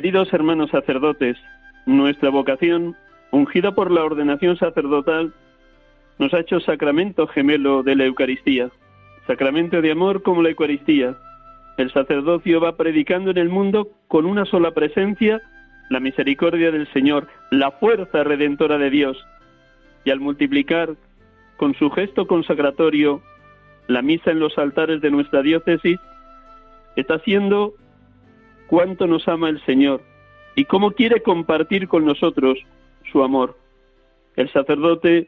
Queridos hermanos sacerdotes, nuestra vocación, ungida por la ordenación sacerdotal, nos ha hecho sacramento gemelo de la Eucaristía, sacramento de amor como la Eucaristía. El sacerdocio va predicando en el mundo con una sola presencia la misericordia del Señor, la fuerza redentora de Dios, y al multiplicar con su gesto consagratorio la misa en los altares de nuestra diócesis, está haciendo cuánto nos ama el Señor y cómo quiere compartir con nosotros su amor. El sacerdote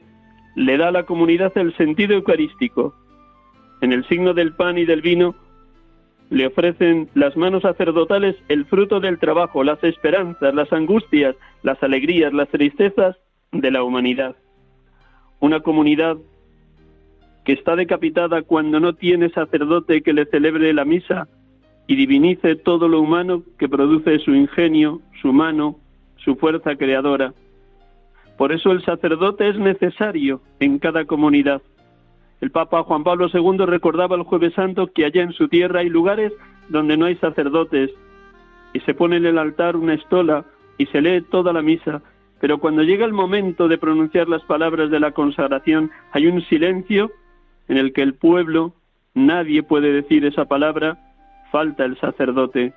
le da a la comunidad el sentido eucarístico. En el signo del pan y del vino le ofrecen las manos sacerdotales el fruto del trabajo, las esperanzas, las angustias, las alegrías, las tristezas de la humanidad. Una comunidad que está decapitada cuando no tiene sacerdote que le celebre la misa y divinice todo lo humano que produce su ingenio, su mano, su fuerza creadora. Por eso el sacerdote es necesario en cada comunidad. El Papa Juan Pablo II recordaba el jueves santo que allá en su tierra hay lugares donde no hay sacerdotes y se pone en el altar una estola y se lee toda la misa, pero cuando llega el momento de pronunciar las palabras de la consagración hay un silencio en el que el pueblo, nadie puede decir esa palabra, falta el sacerdote.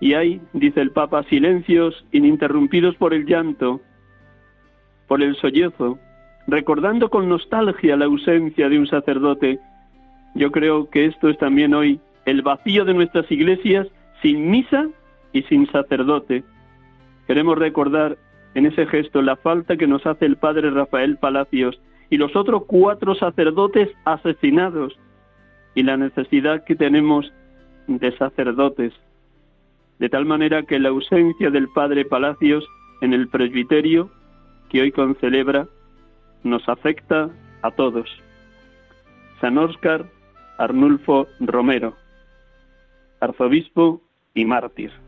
Y hay, dice el Papa, silencios ininterrumpidos por el llanto, por el sollozo, recordando con nostalgia la ausencia de un sacerdote. Yo creo que esto es también hoy el vacío de nuestras iglesias sin misa y sin sacerdote. Queremos recordar en ese gesto la falta que nos hace el padre Rafael Palacios y los otros cuatro sacerdotes asesinados y la necesidad que tenemos de sacerdotes, de tal manera que la ausencia del padre Palacios en el presbiterio que hoy concelebra nos afecta a todos. San Óscar Arnulfo Romero, arzobispo y mártir.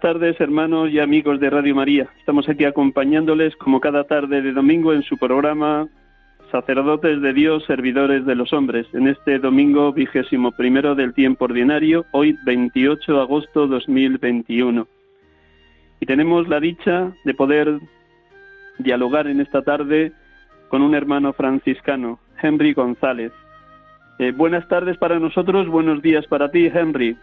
Buenas tardes, hermanos y amigos de Radio María. Estamos aquí acompañándoles como cada tarde de domingo en su programa Sacerdotes de Dios, Servidores de los Hombres, en este domingo vigésimo primero del tiempo ordinario, hoy 28 de agosto 2021. Y tenemos la dicha de poder dialogar en esta tarde con un hermano franciscano, Henry González. Eh, buenas tardes para nosotros, buenos días para ti, Henry.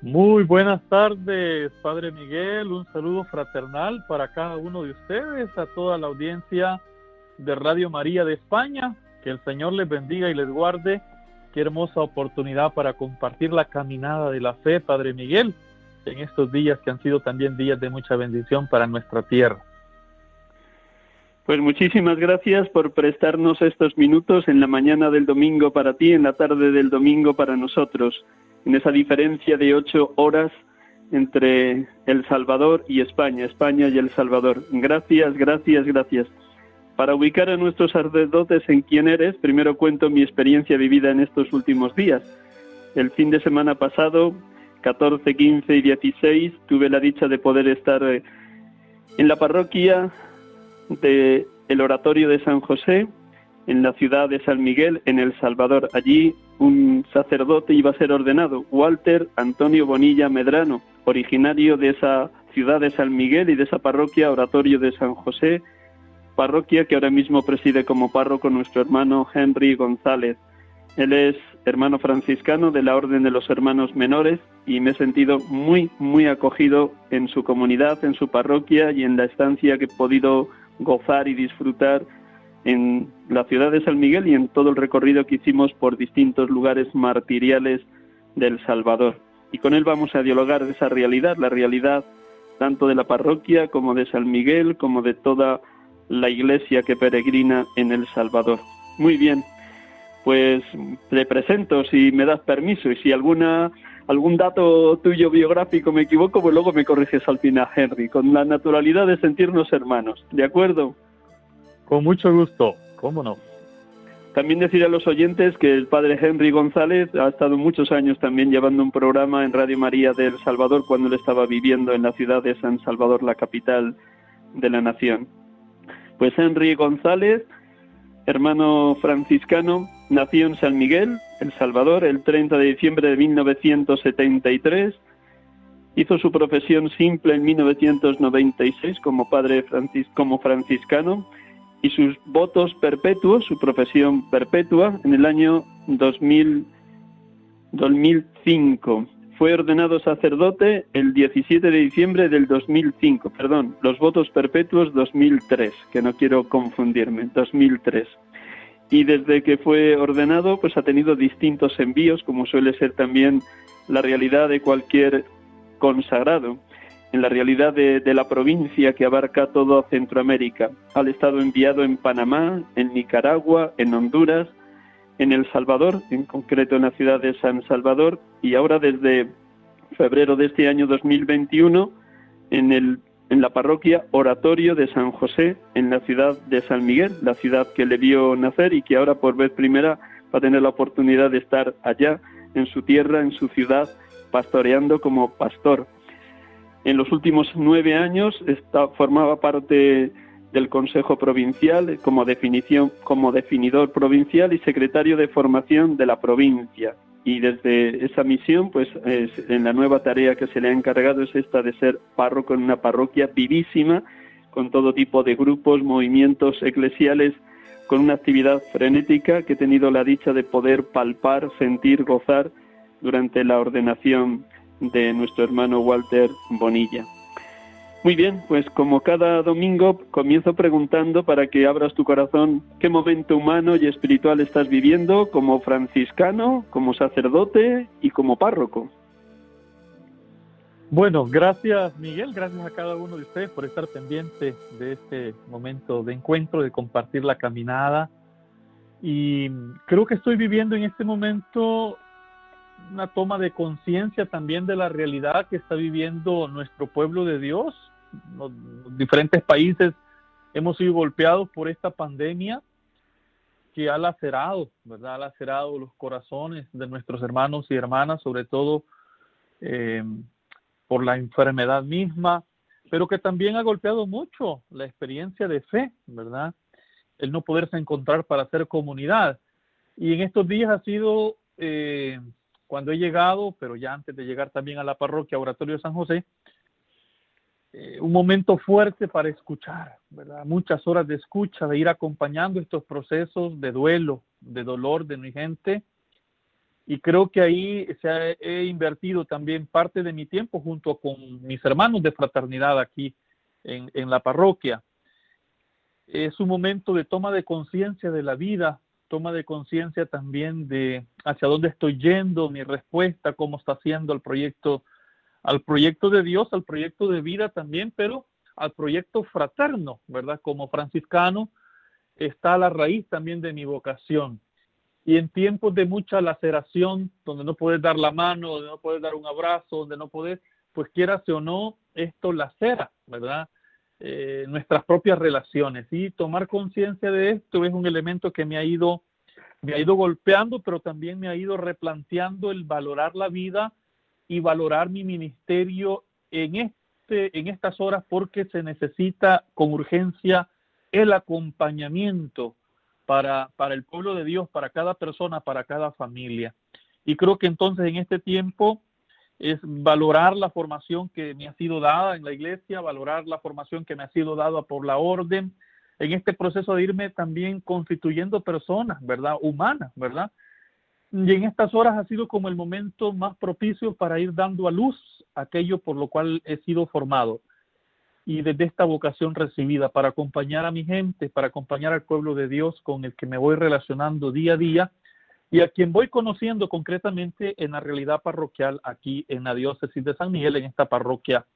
Muy buenas tardes, Padre Miguel. Un saludo fraternal para cada uno de ustedes, a toda la audiencia de Radio María de España. Que el Señor les bendiga y les guarde. Qué hermosa oportunidad para compartir la caminada de la fe, Padre Miguel, en estos días que han sido también días de mucha bendición para nuestra tierra. Pues muchísimas gracias por prestarnos estos minutos en la mañana del domingo para ti, en la tarde del domingo para nosotros, en esa diferencia de ocho horas entre El Salvador y España, España y El Salvador. Gracias, gracias, gracias. Para ubicar a nuestros sacerdotes en quién eres, primero cuento mi experiencia vivida en estos últimos días. El fin de semana pasado, 14, 15 y 16, tuve la dicha de poder estar eh, en la parroquia del el oratorio de San José en la ciudad de San Miguel, en El Salvador. Allí un sacerdote iba a ser ordenado, Walter Antonio Bonilla Medrano, originario de esa ciudad de San Miguel y de esa parroquia, oratorio de San José, parroquia que ahora mismo preside como párroco nuestro hermano Henry González. Él es hermano franciscano de la Orden de los Hermanos Menores y me he sentido muy, muy acogido en su comunidad, en su parroquia y en la estancia que he podido gozar y disfrutar en la ciudad de San Miguel y en todo el recorrido que hicimos por distintos lugares martiriales del Salvador. Y con él vamos a dialogar de esa realidad, la realidad tanto de la parroquia como de San Miguel, como de toda la iglesia que peregrina en el Salvador. Muy bien, pues te presento si me das permiso y si alguna algún dato tuyo biográfico me equivoco, pues luego me corriges al final, Henry, con la naturalidad de sentirnos hermanos. ¿De acuerdo? Con mucho gusto, cómo no. También decir a los oyentes que el padre Henry González ha estado muchos años también llevando un programa en Radio María de El Salvador cuando él estaba viviendo en la ciudad de San Salvador, la capital de la nación. Pues Henry González, hermano franciscano, nació en San Miguel, El Salvador, el 30 de diciembre de 1973. Hizo su profesión simple en 1996 como padre francis como franciscano y sus votos perpetuos, su profesión perpetua, en el año 2000, 2005. Fue ordenado sacerdote el 17 de diciembre del 2005, perdón, los votos perpetuos 2003, que no quiero confundirme, 2003. Y desde que fue ordenado, pues ha tenido distintos envíos, como suele ser también la realidad de cualquier consagrado en la realidad de, la provincia que abarca todo Centroamérica. Ha estado enviado en Panamá, en Nicaragua, en Honduras, en El Salvador, en concreto en la ciudad de San Salvador, y ahora desde febrero de este año 2021 en, el, en la parroquia Oratorio de San José, en la ciudad de San Miguel, la ciudad que le vio nacer y que ahora por vez primera va a tener la oportunidad de estar allá, en su tierra, en su ciudad, pastoreando como pastor. En los últimos nueve años está, formaba parte del Consejo Provincial como, definición, como definidor provincial y secretario de formación de la provincia. Y desde esa misión, pues en la nueva tarea que se le ha encargado es esta de ser párroco en una parroquia vivísima, con todo tipo de grupos, movimientos eclesiales, con una actividad frenética que he tenido la dicha de poder palpar, sentir, gozar durante la ordenación de nuestro hermano Walter Bonilla. Muy bien, pues como cada domingo comienzo preguntando para que abras tu corazón qué momento humano y espiritual estás viviendo como franciscano, como sacerdote y como párroco. Bueno, gracias Miguel, gracias a cada uno de ustedes por estar pendiente de este momento de encuentro, de compartir la caminada. Y creo que estoy viviendo en este momento una toma de conciencia también de la realidad que está viviendo nuestro pueblo de Dios. Diferentes países hemos sido golpeados por esta pandemia que ha lacerado, ¿verdad? Ha lacerado los corazones de nuestros hermanos y hermanas, sobre todo eh, por la enfermedad misma, pero que también ha golpeado mucho la experiencia de fe, ¿verdad? El no poderse encontrar para hacer comunidad. Y en estos días ha sido eh, cuando he llegado, pero ya antes de llegar también a la parroquia Oratorio de San José, eh, un momento fuerte para escuchar, ¿verdad? Muchas horas de escucha, de ir acompañando estos procesos de duelo, de dolor de mi gente Y creo que ahí se he invertido también parte de mi tiempo junto con mis hermanos de fraternidad aquí en la parroquia. Es un momento de toma de conciencia de la vida, toma de conciencia también de hacia dónde estoy yendo, mi respuesta, cómo está haciendo el proyecto, al proyecto de Dios, al proyecto de vida también, pero al proyecto fraterno, ¿verdad? Como franciscano está la raíz también de mi vocación y en tiempos de mucha laceración, donde no puedes dar la mano, donde no puedes dar un abrazo, donde no puedes, pues quieras o no, esto lacera, ¿verdad? Eh, nuestras propias relaciones. Y tomar conciencia de esto es un elemento que me ha ido, me ha ido golpeando, pero también me ha ido replanteando el valorar la vida y valorar mi ministerio en este, en estas horas, porque se necesita con urgencia el acompañamiento para, para el pueblo de Dios, para cada persona, para cada familia. Y creo que entonces en este tiempo es valorar la formación que me ha sido dada en la iglesia, valorar la formación que me ha sido dada por la orden, en este proceso de irme también constituyendo personas, ¿verdad? Humanas, ¿verdad? Y en estas horas ha sido como el momento más propicio para ir dando a luz aquello por lo cual he sido formado y desde esta vocación recibida para acompañar a mi gente, para acompañar al pueblo de Dios con el que me voy relacionando día a día y a quien voy conociendo concretamente en la realidad parroquial aquí en la diócesis de San Miguel, en esta parroquia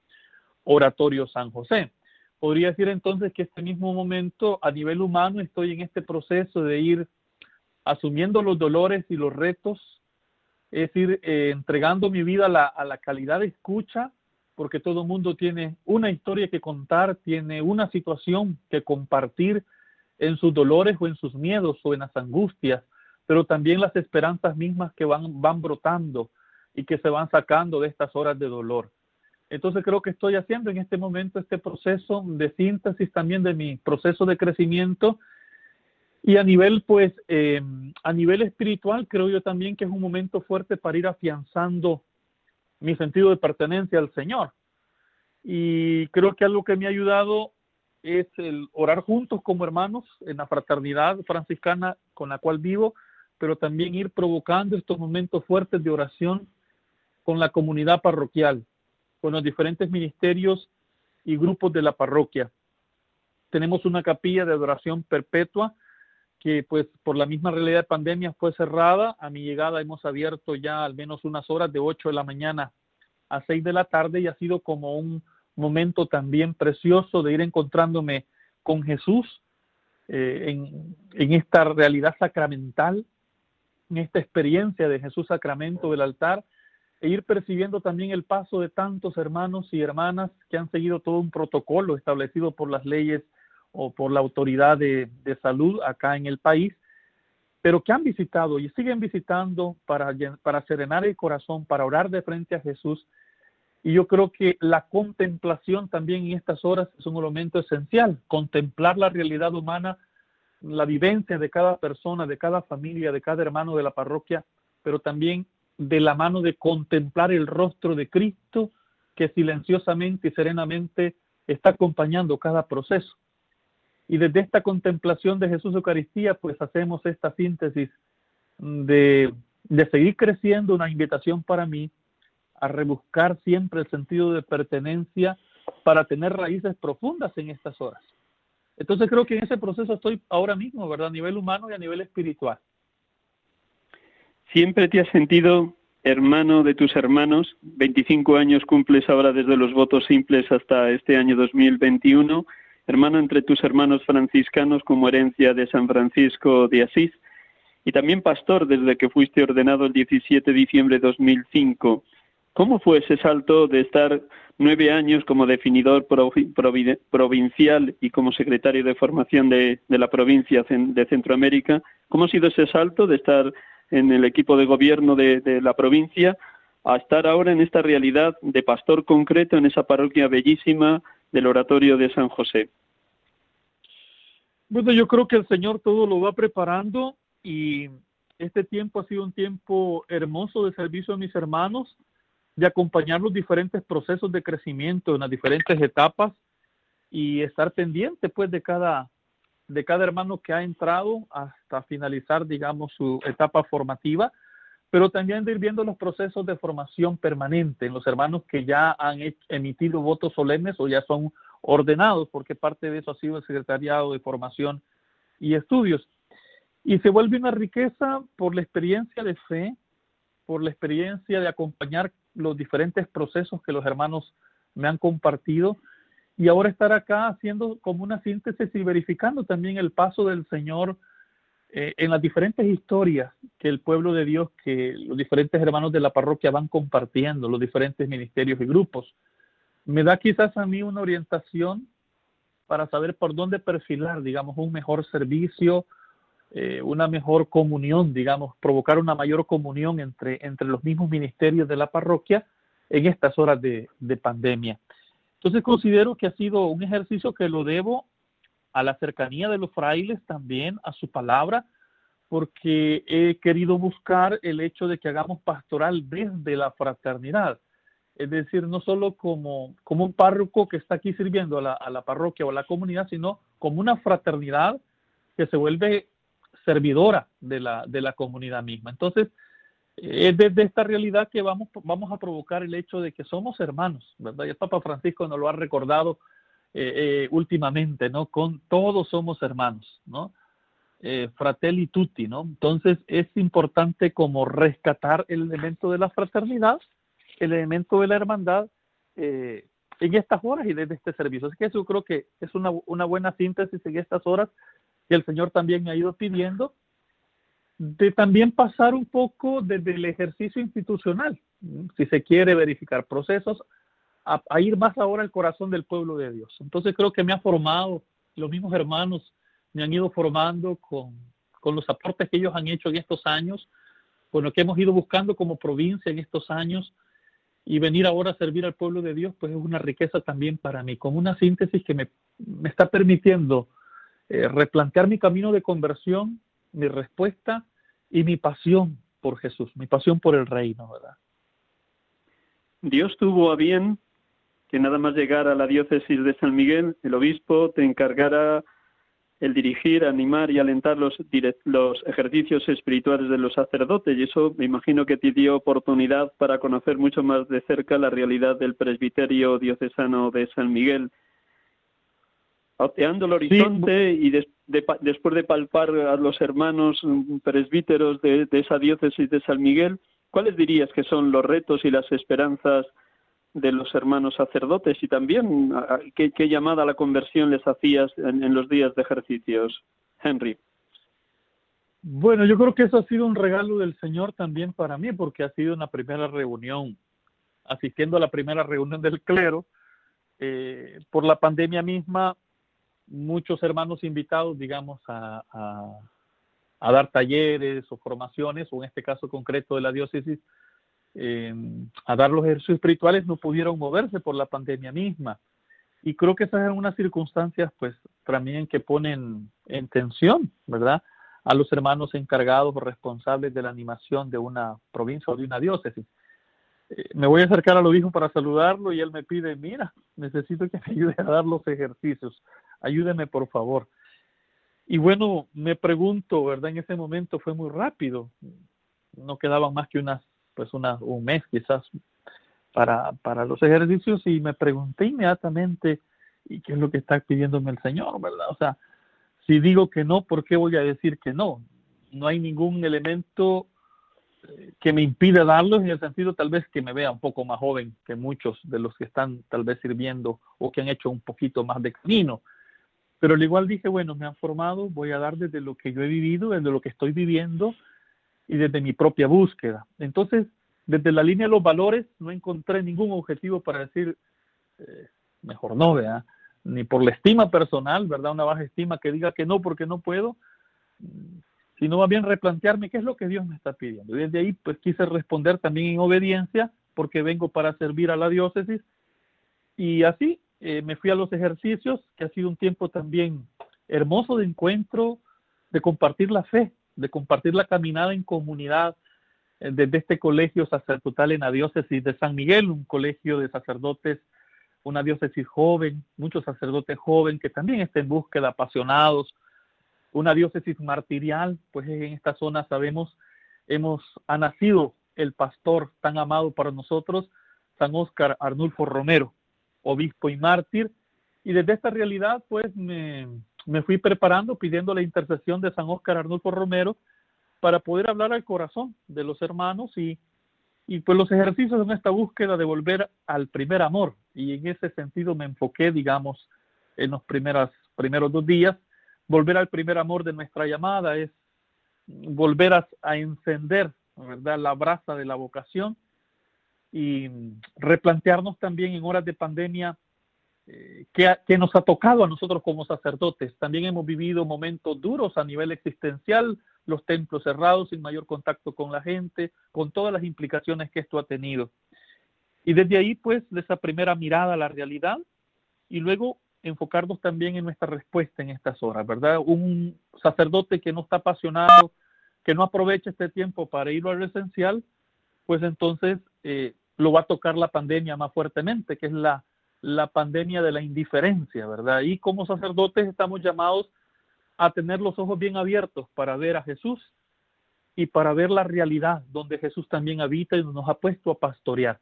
Oratorio San José. Podría decir entonces que este mismo momento a nivel humano estoy en este proceso de ir asumiendo los dolores y los retos, es decir, eh, entregando mi vida a la, a la calidad de escucha, porque todo mundo tiene una historia que contar, tiene una situación que compartir en sus dolores o en sus miedos o en las angustias, pero también las esperanzas mismas que van, van brotando y que se van sacando de estas horas de dolor. Entonces creo que estoy haciendo en este momento este proceso de síntesis también de mi proceso de crecimiento y a nivel pues eh, a nivel espiritual creo yo también que es un momento fuerte para ir afianzando mi sentido de pertenencia al Señor. Y creo que algo que me ha ayudado es el orar juntos como hermanos en la fraternidad franciscana con la cual vivo, pero también ir provocando estos momentos fuertes de oración con la comunidad parroquial, con los diferentes ministerios y grupos de la parroquia. Tenemos una capilla de adoración perpetua que pues por la misma realidad de pandemia fue cerrada. A mi llegada hemos abierto ya al menos unas horas de 8 de la mañana a 6 de la tarde y ha sido como un momento también precioso de ir encontrándome con Jesús eh, en, en esta realidad sacramental, en esta experiencia de Jesús sacramento del altar e ir percibiendo también el paso de tantos hermanos y hermanas que han seguido todo un protocolo establecido por las leyes o por la autoridad de, salud acá en el país, pero que han visitado y siguen visitando para, para serenar el corazón, para orar de frente a Jesús. Y yo creo que la contemplación también en estas horas es un elemento esencial, contemplar la realidad humana, la vivencia de cada persona, de cada familia, de cada hermano de la parroquia, pero también de la mano de contemplar el rostro de Cristo que silenciosamente y serenamente está acompañando cada proceso. Y desde esta contemplación de Jesús Eucaristía, pues hacemos esta síntesis de, de seguir creciendo, una invitación para mí a rebuscar siempre el sentido de pertenencia para tener raíces profundas en estas horas. Entonces creo que en ese proceso estoy ahora mismo, ¿verdad? A nivel humano y a nivel espiritual. Siempre te has sentido hermano de tus hermanos. 25 años cumples ahora desde los votos simples hasta este año 2021 hermano entre tus hermanos franciscanos como herencia de San Francisco de Asís, y también pastor desde que fuiste ordenado el 17 de diciembre de 2005. ¿Cómo fue ese salto de estar nueve años como definidor provincial y como secretario de formación de, la provincia de Centroamérica? ¿Cómo ha sido ese salto de estar en el equipo de gobierno de la provincia a estar ahora en esta realidad de pastor concreto en esa parroquia bellísima del oratorio de San José? Bueno, yo creo que el Señor todo lo va preparando y este tiempo ha sido un tiempo hermoso de servicio a mis hermanos, de acompañar los diferentes procesos de crecimiento en las diferentes etapas y estar pendiente pues de cada de cada hermano que ha entrado hasta finalizar digamos su etapa formativa pero también de ir viendo los procesos de formación permanente en los hermanos que ya han emitido votos solemnes o ya son ordenados, porque parte de eso ha sido el secretariado de formación y estudios. Y se vuelve una riqueza por la experiencia de fe, por la experiencia de acompañar los diferentes procesos que los hermanos me han compartido y ahora estar acá haciendo como una síntesis y verificando también el paso del Señor eh, en las diferentes historias que el pueblo de Dios, que los diferentes hermanos de la parroquia van compartiendo, los diferentes ministerios y grupos. Me da quizás a mí una orientación para saber por dónde perfilar, digamos, un mejor servicio, eh, una mejor comunión, digamos, provocar una mayor comunión entre, entre los mismos ministerios de la parroquia en estas horas de, de pandemia. Entonces considero que ha sido un ejercicio que lo debo a la cercanía de los frailes también, a su palabra, porque he querido buscar el hecho de que hagamos pastoral desde la fraternidad. Es decir, no solo como, como un párroco que está aquí sirviendo a la, a la parroquia o a la comunidad, sino como una fraternidad que se vuelve servidora de la, de la comunidad misma. Entonces, es desde esta realidad que vamos, vamos a provocar el hecho de que somos hermanos, ¿verdad? Y el Papa Francisco nos lo ha recordado eh, eh, últimamente, ¿no? Con todos somos hermanos, ¿no? Eh, fratelli tutti, ¿no? Entonces es importante como rescatar el elemento de la fraternidad, el elemento de la hermandad en estas horas y desde este servicio. Así que eso creo que es una, una buena síntesis en estas horas que el Señor también me ha ido pidiendo, de también pasar un poco desde el ejercicio institucional, si se quiere verificar procesos, a, ir más ahora al corazón del pueblo de Dios. Entonces creo que me ha formado, los mismos hermanos me han ido formando con, con los aportes que ellos han hecho en estos años, con lo que hemos ido buscando como provincia en estos años, y venir ahora a servir al pueblo de Dios, pues es una riqueza también para mí, como una síntesis que me, me está permitiendo eh, replantear mi camino de conversión, mi respuesta y mi pasión por Jesús, mi pasión por el reino, ¿verdad? Dios tuvo a bien que nada más llegar a la diócesis de San Miguel, el obispo te encargara el dirigir, animar y alentar los, los ejercicios espirituales de los sacerdotes. Y eso me imagino que te dio oportunidad para conocer mucho más de cerca la realidad del presbiterio diocesano de San Miguel. Oteando el horizonte y después de palpar a los hermanos presbíteros de esa diócesis de San Miguel, ¿cuáles dirías que son los retos y las esperanzas de los hermanos sacerdotes y también qué, llamada a la conversión les hacías en, los días de ejercicios, Henry. Bueno, yo creo que eso ha sido un regalo del Señor también para mí, porque ha sido una primera reunión, asistiendo a la primera reunión del clero. Eh, por la pandemia misma, muchos hermanos invitados, digamos, a, dar talleres o formaciones, o en este caso concreto de la diócesis, eh, a dar los ejercicios espirituales no pudieron moverse por la pandemia misma. Y creo que esas son unas circunstancias, pues, también que ponen en tensión, ¿verdad? A los hermanos encargados o responsables de la animación de una provincia o de una diócesis. Eh, me voy a acercar a lo hijo para saludarlo y él me pide, mira, necesito que me ayude a dar los ejercicios. Ayúdeme, por favor. Y bueno, me pregunto, ¿verdad? En ese momento fue muy rápido. No quedaban más que unas pues una, un mes quizás para, para los ejercicios y me pregunté inmediatamente, ¿y qué es lo que está pidiéndome el Señor, verdad? O sea, si digo que no, ¿por qué voy a decir que no? No hay ningún elemento que me impida darlos en el sentido tal vez que me vea un poco más joven que muchos de los que están tal vez sirviendo o que han hecho un poquito más de camino. Pero al igual dije, bueno, me han formado, voy a dar desde lo que yo he vivido, desde lo que estoy viviendo y desde mi propia búsqueda. Entonces, desde la línea de los valores no encontré ningún objetivo para decir, eh, mejor no, ¿verdad? Ni por la estima personal, ¿verdad? Una baja estima que diga que no porque no puedo, sino más bien replantearme qué es lo que Dios me está pidiendo. Y desde ahí, pues quise responder también en obediencia, porque vengo para servir a la diócesis. Y así eh, me fui a los ejercicios, que ha sido un tiempo también hermoso de encuentro, de compartir la fe, de compartir la caminada en comunidad eh, desde este colegio sacerdotal en la diócesis de San Miguel, un colegio de sacerdotes, una diócesis joven, muchos sacerdotes jóvenes que también están en búsqueda, apasionados, una diócesis martirial, pues en esta zona sabemos hemos, ha nacido el pastor tan amado para nosotros, San Óscar Arnulfo Romero, obispo y mártir. Y desde esta realidad, pues me, me fui preparando pidiendo la intercesión de San Óscar Arnulfo Romero para poder hablar al corazón de los hermanos y, y pues los ejercicios en esta búsqueda de volver al primer amor. Y en ese sentido me enfoqué, digamos, en los primeros, primeros dos días. Volver al primer amor de nuestra llamada es volver a, a encender ¿verdad? la brasa de la vocación y replantearnos también en horas de pandemia eh, que, nos ha tocado a nosotros como sacerdotes. También hemos vivido momentos duros a nivel existencial, los templos cerrados, sin mayor contacto con la gente, con todas las implicaciones que esto ha tenido. Y desde ahí, pues, de esa primera mirada a la realidad y luego enfocarnos también en nuestra respuesta en estas horas, ¿verdad? Un sacerdote que no está apasionado, que no aprovecha este tiempo para ir a lo esencial, pues entonces eh, lo va a tocar la pandemia más fuertemente, que es la la pandemia de la indiferencia, ¿verdad? Y como sacerdotes estamos llamados a tener los ojos bien abiertos para ver a Jesús y para ver la realidad donde Jesús también habita y nos ha puesto a pastorear.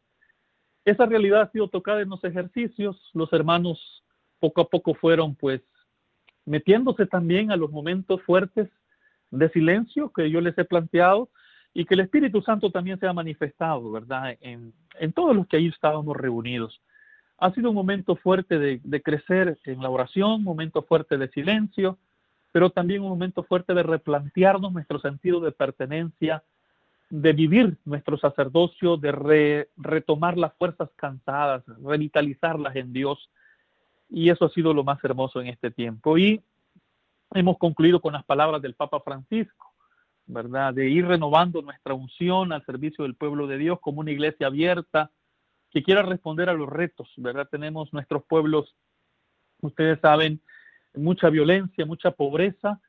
Esa realidad ha sido tocada en los ejercicios, los hermanos poco a poco fueron pues metiéndose también a los momentos fuertes de silencio que yo les he planteado y que el Espíritu Santo también se ha manifestado, ¿verdad? En, todos los que ahí estábamos reunidos. Ha sido un momento fuerte de, crecer en la oración, momento fuerte de silencio, pero también un momento fuerte de replantearnos nuestro sentido de pertenencia, de vivir nuestro sacerdocio, de retomar las fuerzas cansadas, revitalizarlas en Dios. Y eso ha sido lo más hermoso en este tiempo. Y hemos concluido con las palabras del Papa Francisco, ¿verdad? De ir renovando nuestra unción al servicio del pueblo de Dios como una iglesia abierta, que quiera responder a los retos, ¿verdad? Tenemos nuestros pueblos, ustedes saben, mucha violencia, mucha pobreza,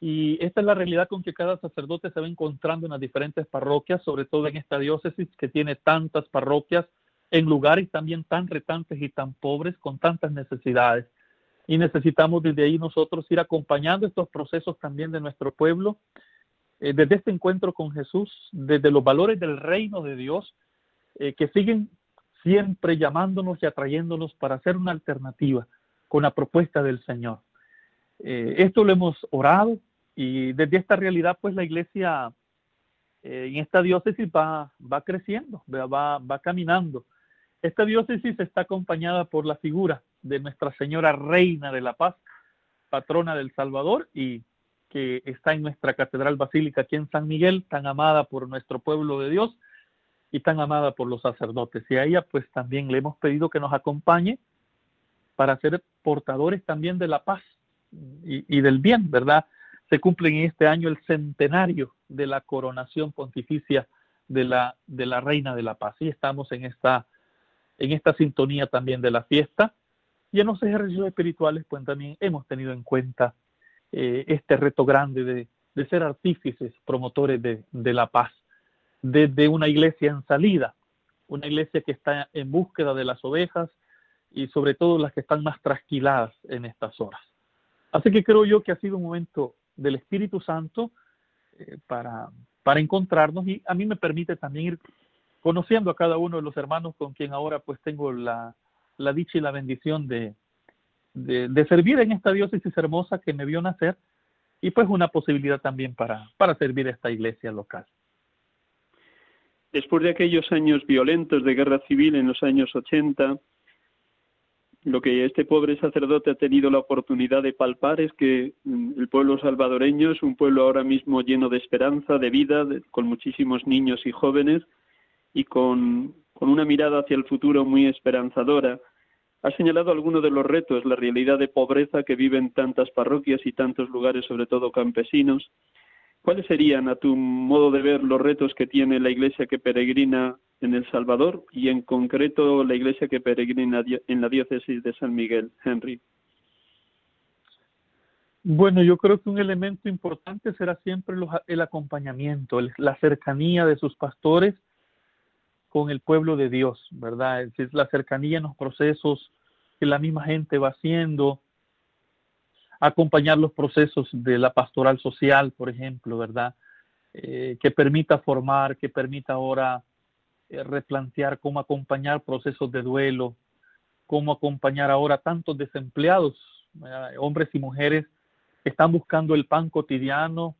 y esta es la realidad con que cada sacerdote se va encontrando en las diferentes parroquias, sobre todo en esta diócesis que tiene tantas parroquias en lugares también tan retantes y tan pobres, con tantas necesidades. Y necesitamos desde ahí nosotros ir acompañando estos procesos también de nuestro pueblo, eh, desde este encuentro con Jesús, desde los valores del reino de Dios, eh, que siguen siempre llamándonos y atrayéndonos para hacer una alternativa con la propuesta del Señor. Eh, esto lo hemos orado y desde esta realidad, pues la iglesia eh, en esta diócesis va, va creciendo, va, va caminando. Esta diócesis está acompañada por la figura de Nuestra Señora Reina de la Paz, patrona del Salvador y que está en nuestra Catedral Basílica aquí en San Miguel, tan amada por nuestro pueblo de Dios y tan amada por los sacerdotes. Y a ella pues también le hemos pedido que nos acompañe para ser portadores también de la paz y, del bien, ¿verdad? Se cumple en este año el centenario de la coronación pontificia de la, de la Reina de la Paz. Y estamos en esta, en esta sintonía también de la fiesta. Y en los ejercicios espirituales, pues también hemos tenido en cuenta eh, este reto grande de, ser artífices, promotores de, de la paz desde una iglesia en salida, una iglesia que está en búsqueda de las ovejas y sobre todo las que están más trasquiladas en estas horas. Así que creo yo que ha sido un momento del Espíritu Santo eh, para, para encontrarnos y a mí me permite también ir conociendo a cada uno de los hermanos con quien ahora pues tengo la, la dicha y la bendición de, de, servir en esta diócesis hermosa que me vio nacer y pues una posibilidad también para, para servir a esta iglesia local. Después de aquellos años violentos de guerra civil en los años 80, lo que este pobre sacerdote ha tenido la oportunidad de palpar es que mm, el pueblo salvadoreño es un pueblo ahora mismo lleno de esperanza, de vida, con muchísimos niños y jóvenes y con, una mirada hacia el futuro muy esperanzadora. Ha señalado algunos de los retos, la realidad de pobreza que viven tantas parroquias y tantos lugares, sobre todo campesinos, ¿Cuáles serían, a tu modo de ver, los retos que tiene la iglesia que peregrina en El Salvador y en concreto la iglesia que peregrina en la diócesis de San Miguel, Henry? Bueno, yo creo que un elemento importante será siempre el acompañamiento, la cercanía de sus pastores con el pueblo de Dios, ¿verdad? Es la cercanía en los procesos que la misma gente va haciendo, acompañar los procesos de la pastoral social, por ejemplo, ¿verdad? eh, que permita formar, que permita ahora eh, replantear cómo acompañar procesos de duelo, cómo acompañar ahora tantos desempleados, hombres y mujeres que están buscando el pan cotidiano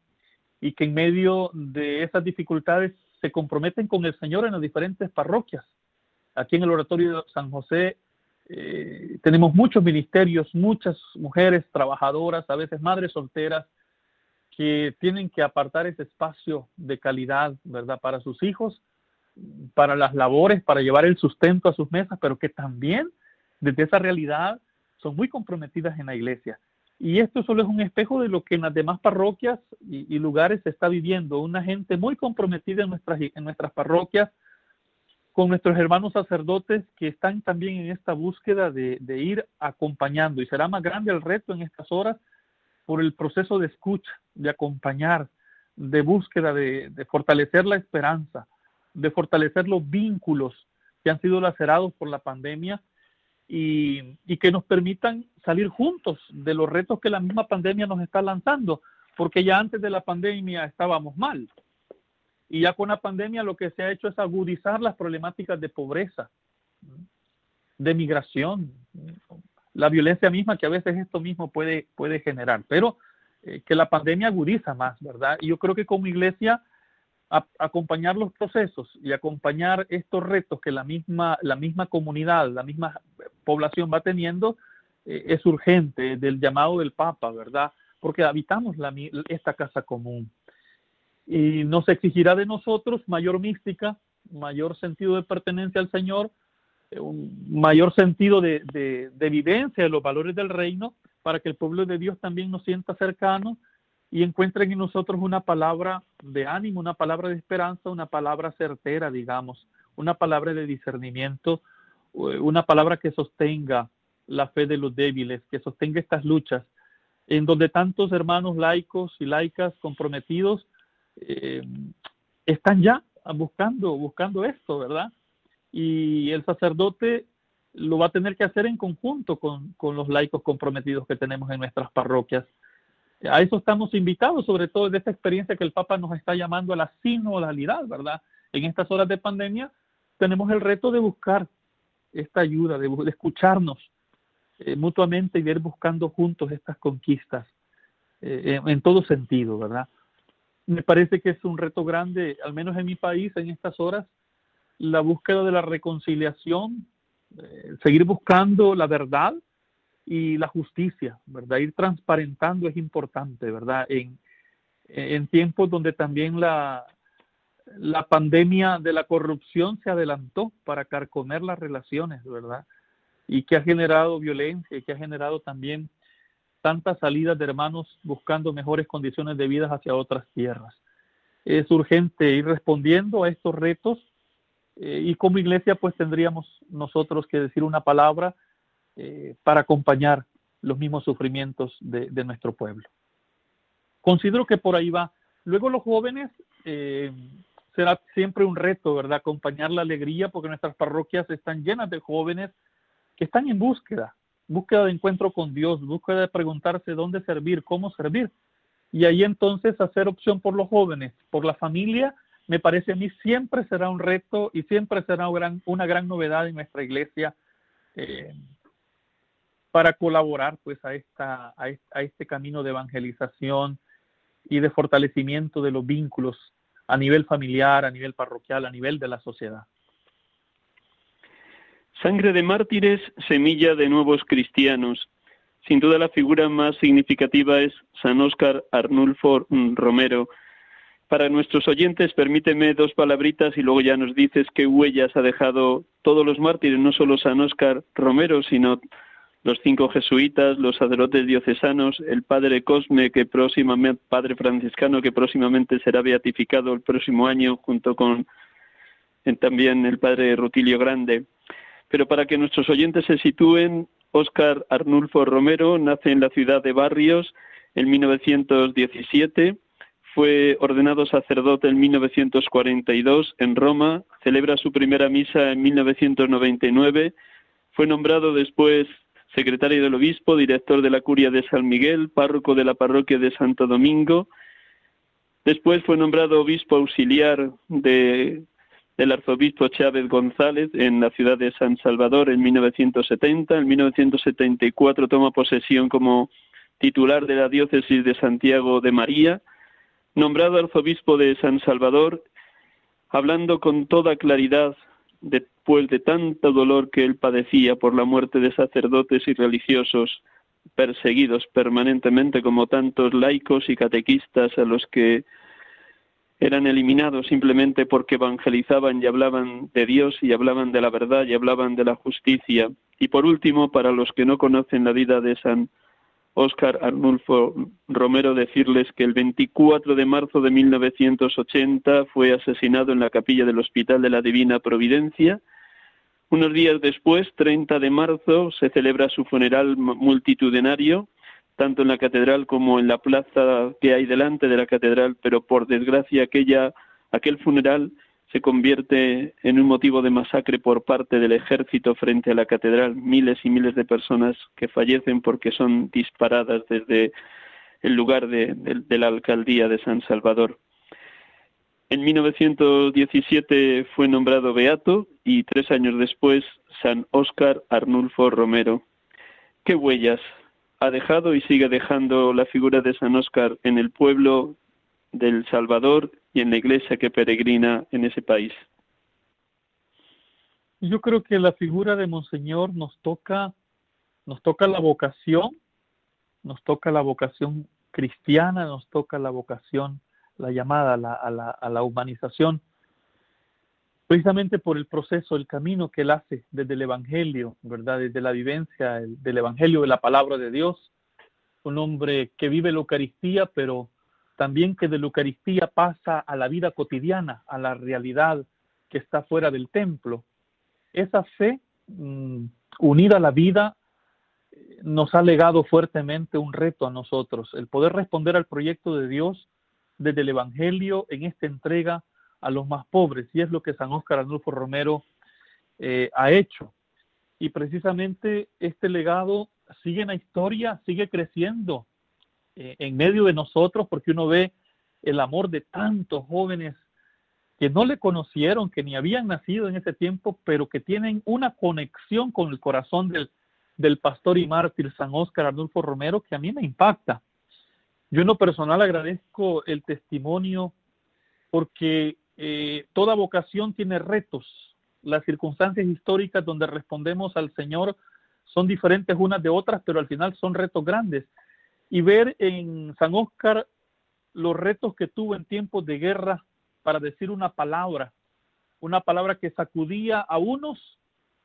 y que en medio de esas dificultades se comprometen con el Señor en las diferentes parroquias. Aquí en el Oratorio de San José eh, tenemos muchos ministerios, muchas mujeres trabajadoras, a veces madres solteras, que tienen que apartar ese espacio de calidad, ¿verdad?, para sus hijos, para las labores, para llevar el sustento a sus mesas, pero que también desde esa realidad son muy comprometidas en la iglesia. Y esto solo es un espejo de lo que en las demás parroquias y, lugares se está viviendo. Una gente muy comprometida en nuestras, en nuestras parroquias, con nuestros hermanos sacerdotes que están también en esta búsqueda de, ir acompañando. Y será más grande el reto en estas horas por el proceso de escucha, de acompañar, de búsqueda, de, de fortalecer la esperanza, de fortalecer los vínculos que han sido lacerados por la pandemia y, que nos permitan salir juntos de los retos que la misma pandemia nos está lanzando, porque ya antes de la pandemia estábamos mal. Y ya con la pandemia lo que se ha hecho es agudizar las problemáticas de pobreza, de migración, la violencia misma que a veces esto mismo puede, puede generar, pero eh, que la pandemia agudiza más, ¿verdad? Y yo creo que como iglesia acompañar los procesos y acompañar estos retos que la misma, la misma comunidad, la misma población va teniendo, eh, es urgente del llamado del Papa, ¿verdad? Porque habitamos la, esta casa común. Y nos exigirá de nosotros mayor mística, mayor sentido de pertenencia al Señor, eh, un mayor sentido de, de, de vivencia de los valores del reino, para que el pueblo de Dios también nos sienta cercano y encuentren en nosotros una palabra de ánimo, una palabra de esperanza, una palabra certera, digamos, una palabra de discernimiento, una palabra que sostenga la fe de los débiles, que sostenga estas luchas, en donde tantos hermanos laicos y laicas comprometidos eh, están ya buscando, buscando esto, ¿verdad? Y el sacerdote lo va a tener que hacer en conjunto con, con los laicos comprometidos que tenemos en nuestras parroquias a eso estamos invitados, sobre todo de esta experiencia que el Papa nos está llamando a la sinodalidad, ¿verdad? En estas horas de pandemia tenemos el reto de buscar esta ayuda, de, escucharnos eh, mutuamente y de ir buscando juntos estas conquistas eh, en, todo sentido, ¿verdad? Me parece que es un reto grande, al menos en mi país, en estas horas, la búsqueda de la reconciliación, eh, seguir buscando la verdad, y la justicia, ¿verdad? Ir transparentando es importante, ¿verdad? En, tiempos donde también la, la pandemia de la corrupción se adelantó para carcomer las relaciones, ¿verdad? Y que ha generado violencia y que ha generado también tantas salidas de hermanos buscando mejores condiciones de vida hacia otras tierras. Es urgente ir respondiendo a estos retos eh, y como iglesia pues tendríamos nosotros que decir una palabra eh, para acompañar los mismos sufrimientos de, nuestro pueblo. Considero que por ahí va. Luego los jóvenes eh, será siempre un reto, ¿verdad? Acompañar la alegría porque nuestras parroquias están llenas de jóvenes que están en búsqueda, búsqueda de encuentro con Dios, búsqueda de preguntarse dónde servir, cómo servir. Y ahí entonces hacer opción por los jóvenes, por la familia, me parece a mí siempre será un reto y siempre será una gran, novedad en nuestra iglesia eh, para colaborar pues a, esta, a, este camino de evangelización y de fortalecimiento de los vínculos a nivel familiar, a nivel parroquial, a nivel de la sociedad. Sangre de mártires, semilla de nuevos cristianos. Sin duda la figura más significativa es San Óscar Arnulfo Romero. Para nuestros oyentes, permíteme dos palabritas y luego ya nos dices qué huellas ha dejado todos los mártires, no solo San Óscar Romero, sino los cinco jesuitas, los sacerdotes diocesanos, el padre Cosme, que próximamente, padre franciscano, que próximamente será beatificado el próximo año, junto con eh, también el padre Rutilio Grande. Pero para que nuestros oyentes se sitúen, Óscar Arnulfo Romero nace en la ciudad de Barrios en 1917, fue ordenado sacerdote en 1942 en Roma, celebra su primera misa en 1999, fue nombrado después secretario del obispo, director de la curia de San Miguel, párroco de la parroquia de Santo Domingo, Después fue nombrado obispo auxiliar de, del arzobispo Chávez González en la ciudad de San Salvador en 1970. En 1974 toma posesión como titular de la diócesis de Santiago de María. Nombrado arzobispo de San Salvador, hablando con toda claridad después de tanto dolor que él padecía por la muerte de sacerdotes y religiosos perseguidos permanentemente como tantos laicos y catequistas a los que eran eliminados simplemente porque evangelizaban y hablaban de Dios y hablaban de la verdad y hablaban de la justicia. Y por último, para los que no conocen la vida de San Óscar Arnulfo Romero, decirles que el 24 de marzo de 1980 fue asesinado en la capilla del Hospital de la Divina Providencia. Unos días después, 30 de marzo, se celebra su funeral multitudinario, tanto en la catedral como en la plaza que hay delante de la catedral, pero por desgracia aquella, aquel funeral se convierte en un motivo de masacre por parte del ejército frente a la catedral. Miles y miles de personas que fallecen porque son disparadas desde el lugar de la alcaldía de San Salvador. En 1917 fue nombrado beato y tres años después San Óscar Arnulfo Romero. ¿Qué huellas ha dejado y sigue dejando la figura de San Óscar en el pueblo del Salvador y en la iglesia que peregrina en ese país? Yo creo que la figura de Monseñor nos toca, nos toca la vocación, nos toca la vocación cristiana, nos toca la vocación la llamada a la, humanización, precisamente por el proceso, el camino que él hace desde el Evangelio, ¿verdad? Desde la vivencia del Evangelio de la palabra de Dios, un hombre que vive la Eucaristía, pero también que de la Eucaristía pasa a la vida cotidiana, a la realidad que está fuera del templo. Esa fe mm, unida a la vida nos ha legado fuertemente un reto a nosotros, el poder responder al proyecto de Dios desde el Evangelio en esta entrega a los más pobres, y es lo que San Óscar Arnulfo Romero eh, ha hecho. Y precisamente este legado sigue en la historia, sigue creciendo eh, en medio de nosotros, porque uno ve el amor de tantos jóvenes que no le conocieron, que ni habían nacido en ese tiempo, pero que tienen una conexión con el corazón del, del pastor y mártir San Óscar Arnulfo Romero que a mí me impacta. Yo en lo personal agradezco el testimonio porque eh, toda vocación tiene retos. Las circunstancias históricas donde respondemos al Señor son diferentes unas de otras, pero al final son retos grandes. Y ver en San Óscar los retos que tuvo en tiempos de guerra para decir una palabra, una palabra que sacudía a unos,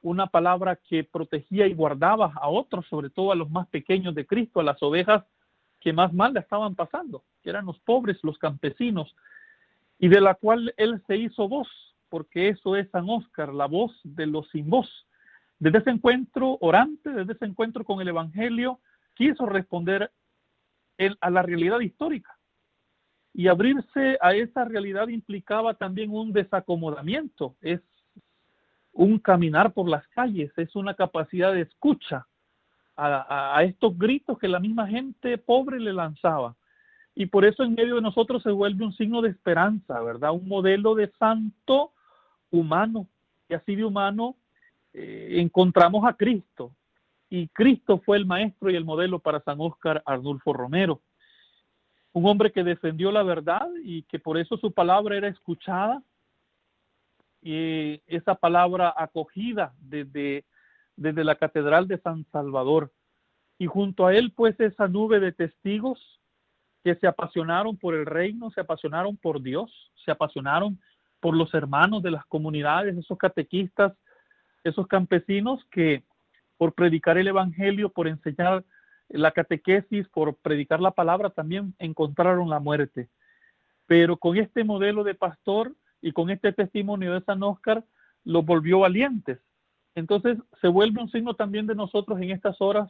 una palabra que protegía y guardaba a otros, sobre todo a los más pequeños de Cristo, a las ovejas que más mal la estaban pasando, que eran los pobres, los campesinos, y de la cual él se hizo voz, porque eso es San Óscar, la voz de los sin voz. Desde ese encuentro orante, desde ese encuentro con el Evangelio, quiso responder a la realidad histórica. Y abrirse a esa realidad implicaba también un desacomodamiento, es un caminar por las calles, es una capacidad de escucha, a, estos gritos que la misma gente pobre le lanzaba. Y por eso en medio de nosotros se vuelve un signo de esperanza, ¿verdad? Un modelo de santo humano. Y así de humano eh, encontramos a Cristo. Y Cristo fue el maestro y el modelo para San Óscar Arnulfo Romero. Un hombre que defendió la verdad y que por eso su palabra era escuchada. Y esa palabra acogida desde desde la Catedral de San Salvador. Y junto a él, pues, esa nube de testigos que se apasionaron por el reino, se apasionaron por Dios, se apasionaron por los hermanos de las comunidades, esos catequistas, esos campesinos que por predicar el Evangelio, por enseñar la catequesis, por predicar la palabra, también encontraron la muerte. Pero con este modelo de pastor y con este testimonio de San Óscar, los volvió valientes entonces se vuelve un signo también de nosotros en estas horas,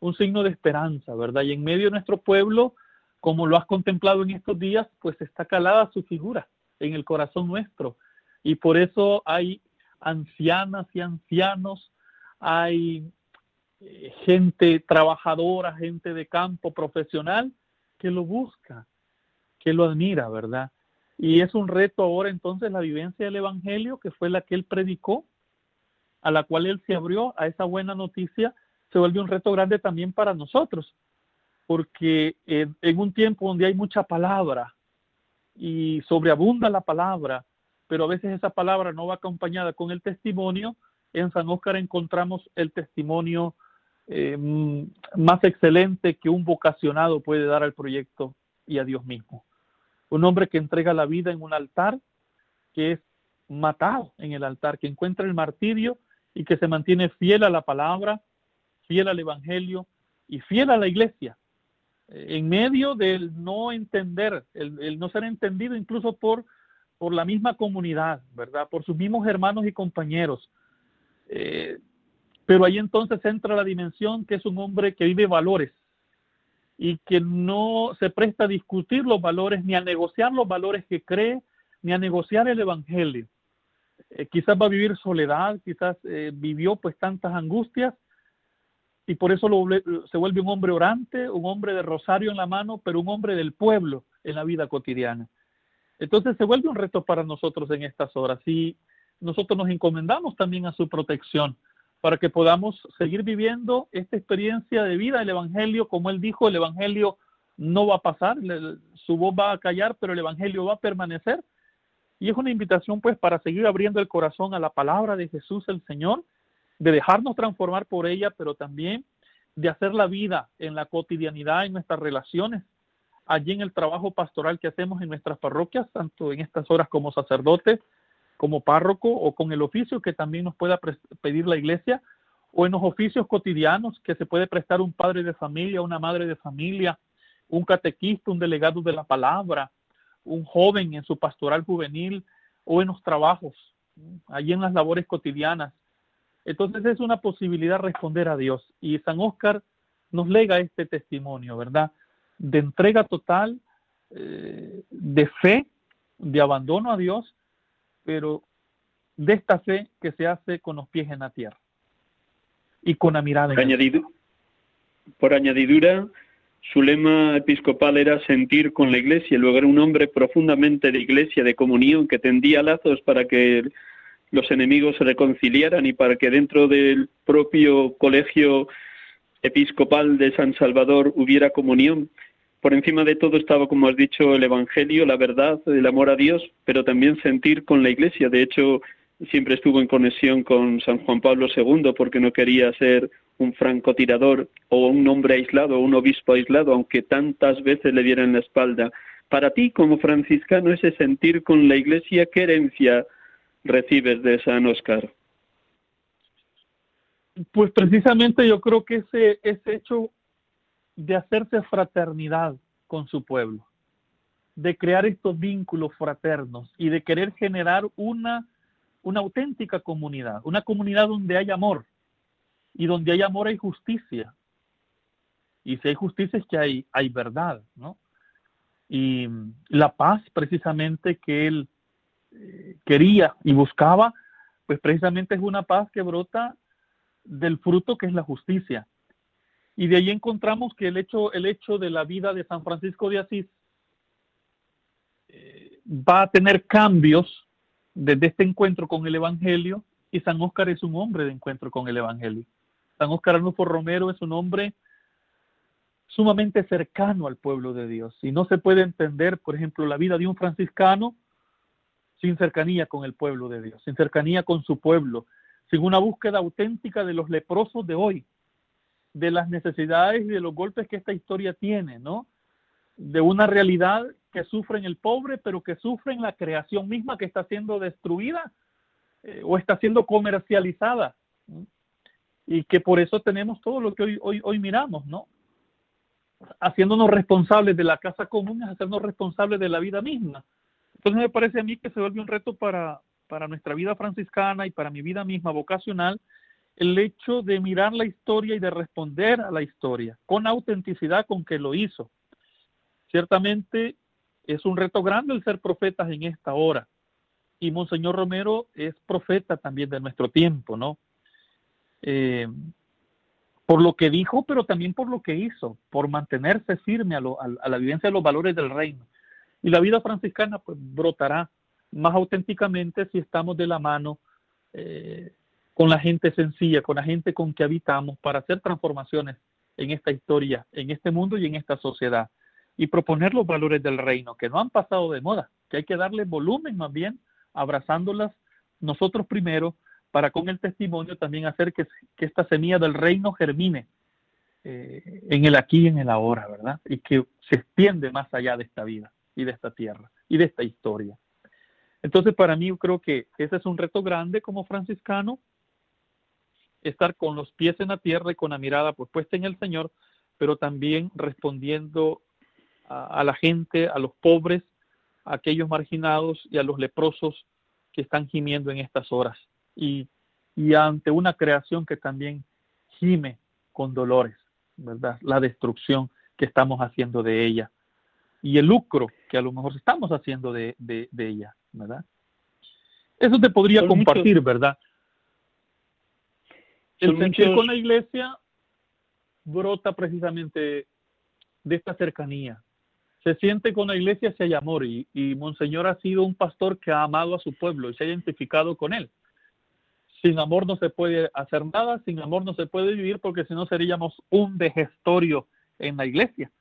un signo de esperanza, ¿verdad? Y en medio de nuestro pueblo, como lo has contemplado en estos días, pues está calada su figura en el corazón nuestro. Y por eso hay ancianas y ancianos, hay eh, gente trabajadora, gente de campo profesional que lo busca, que lo admira, ¿verdad? Y es un reto ahora entonces la vivencia del Evangelio, que fue la que él predicó, a la cual él se abrió a esa buena noticia, se vuelve un reto grande también para nosotros, porque en, un tiempo donde hay mucha palabra y sobreabunda la palabra, pero a veces esa palabra no va acompañada con el testimonio, en San Óscar encontramos el testimonio eh, más excelente que un vocacionado puede dar al proyecto y a Dios mismo. Un hombre que entrega la vida en un altar, que es matado en el altar, que encuentra el martirio y que se mantiene fiel a la palabra, fiel al Evangelio y fiel a la iglesia, eh, en medio del no entender, el, no ser entendido incluso por, por la misma comunidad, ¿verdad? Por sus mismos hermanos y compañeros. Eh, pero ahí entonces entra la dimensión que es un hombre que vive valores y que no se presta a discutir los valores ni a negociar los valores que cree, ni a negociar el Evangelio. Eh, quizás va a vivir soledad, quizás eh, vivió pues tantas angustias y por eso se vuelve un hombre orante, un hombre de rosario en la mano, pero un hombre del pueblo en la vida cotidiana. Entonces se vuelve un reto para nosotros en estas horas y nosotros nos encomendamos también a su protección para que podamos seguir viviendo esta experiencia de vida del Evangelio. Como él dijo, el Evangelio no va a pasar, su voz va a callar, pero el Evangelio va a permanecer. Y es una invitación pues para seguir abriendo el corazón a la palabra de Jesús el Señor, de dejarnos transformar por ella, pero también de hacer la vida en la cotidianidad, en nuestras relaciones, allí en el trabajo pastoral que hacemos en nuestras parroquias, tanto en estas horas como sacerdotes, como párroco o con el oficio que también nos pueda pedir la iglesia o en los oficios cotidianos que se puede prestar un padre de familia, una madre de familia, un catequista, un delegado de la palabra, un joven en su pastoral juvenil o en los trabajos, allí en las labores cotidianas. Entonces es una posibilidad responder a Dios y San Óscar nos lega este testimonio, ¿verdad? De entrega total, eh, de fe, de abandono a Dios pero de esta fe que se hace con los pies en la tierra y con la mirada en Por añadidura, su lema episcopal era sentir con la iglesia, luego era un hombre profundamente de iglesia, de comunión, que tendía lazos para que los enemigos se reconciliaran y para que dentro del propio colegio episcopal de San Salvador hubiera comunión por encima de todo estaba, como has dicho, el Evangelio, la verdad, el amor a Dios, pero también sentir con la Iglesia. De hecho, siempre estuvo en conexión con San Juan Pablo II porque no quería ser un francotirador o un hombre aislado o un obispo aislado, aunque tantas veces le dieran la espalda. Para ti, como franciscano, ese sentir con la Iglesia, ¿qué herencia recibes de San Oscar? Pues precisamente yo creo que ese, ese hecho de hacerse fraternidad con su pueblo, de crear estos vínculos fraternos y de querer generar una, una auténtica comunidad, una comunidad donde hay amor y donde hay amor hay justicia. Y si hay justicia es que hay, hay verdad, ¿no? Y la paz precisamente que él eh, quería y buscaba, pues precisamente es una paz que brota del fruto que es la justicia. Y de ahí encontramos que el hecho, el hecho de la vida de San Francisco de Asís eh, va a tener cambios desde este encuentro con el Evangelio y San Óscar es un hombre de encuentro con el Evangelio. San Óscar Arnulfo Romero es un hombre sumamente cercano al pueblo de Dios y no se puede entender, por ejemplo, la vida de un franciscano sin cercanía con el pueblo de Dios, sin cercanía con su pueblo, sin una búsqueda auténtica de los leprosos de hoy, de las necesidades y de los golpes que esta historia tiene, ¿no? De una realidad que sufre en el pobre, pero que sufre en la creación misma que está siendo destruida eh, o está siendo comercializada. Y que por eso tenemos todo lo que hoy, hoy, hoy miramos, ¿no? Haciéndonos responsables de la casa común es hacernos responsables de la vida misma. Entonces me parece a mí que se vuelve un reto para, para nuestra vida franciscana y para mi vida misma vocacional, el hecho de mirar la historia y de responder a la historia con autenticidad con que lo hizo. Ciertamente es un reto grande el ser profetas en esta hora. Y Monseñor Romero es profeta también de nuestro tiempo, ¿no? Eh, por lo que dijo, pero también por lo que hizo, por mantenerse firme a, la vivencia de los valores del reino. Y la vida franciscana pues brotará más auténticamente si estamos de la mano eh, con la gente sencilla, con la gente con que habitamos para hacer transformaciones en esta historia, en este mundo y en esta sociedad. Y proponer los valores del reino, que no han pasado de moda, que hay que darle volumen más bien, abrazándolas nosotros primero, para con el testimonio también hacer que, esta semilla del reino germine eh, en el aquí y en el ahora, ¿verdad? Y que se extiende más allá de esta vida y de esta tierra y de esta historia. Entonces, para mí, creo que ese es un reto grande como franciscano, estar con los pies en la tierra y con la mirada pues, puesta en el Señor, pero también respondiendo a, la gente, a los pobres, a aquellos marginados y a los leprosos que están gimiendo en estas horas. Y, y ante una creación que también gime con dolores, ¿verdad? La destrucción que estamos haciendo de ella y el lucro que a lo mejor estamos haciendo de, de, ella, ¿verdad? Eso te podría compartir, ¿verdad? El sentir con la iglesia brota precisamente de esta cercanía. Se siente con la iglesia si hay amor y, y Monseñor ha sido un pastor que ha amado a su pueblo y se ha identificado con él. Sin amor no se puede hacer nada, sin amor no se puede vivir porque si no seríamos un degestorio en la iglesia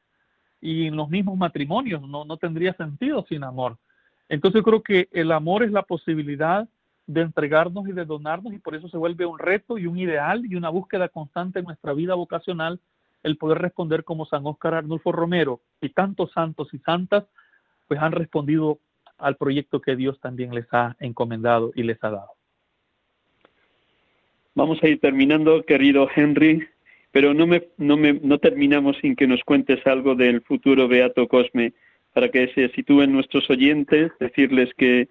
y en los mismos matrimonios, no, no tendría sentido sin amor. Entonces creo que el amor es la posibilidad de entregarnos y de donarnos y por eso se vuelve un reto y un ideal y una búsqueda constante en nuestra vida vocacional el poder responder como San Óscar Arnulfo Romero y tantos santos y santas pues han respondido al proyecto que Dios también les ha encomendado y les ha dado. Vamos a ir terminando, querido Henry, pero no, me, no, me, no terminamos sin que nos cuentes algo del futuro Beato Cosme, para que se sitúen nuestros oyentes, decirles que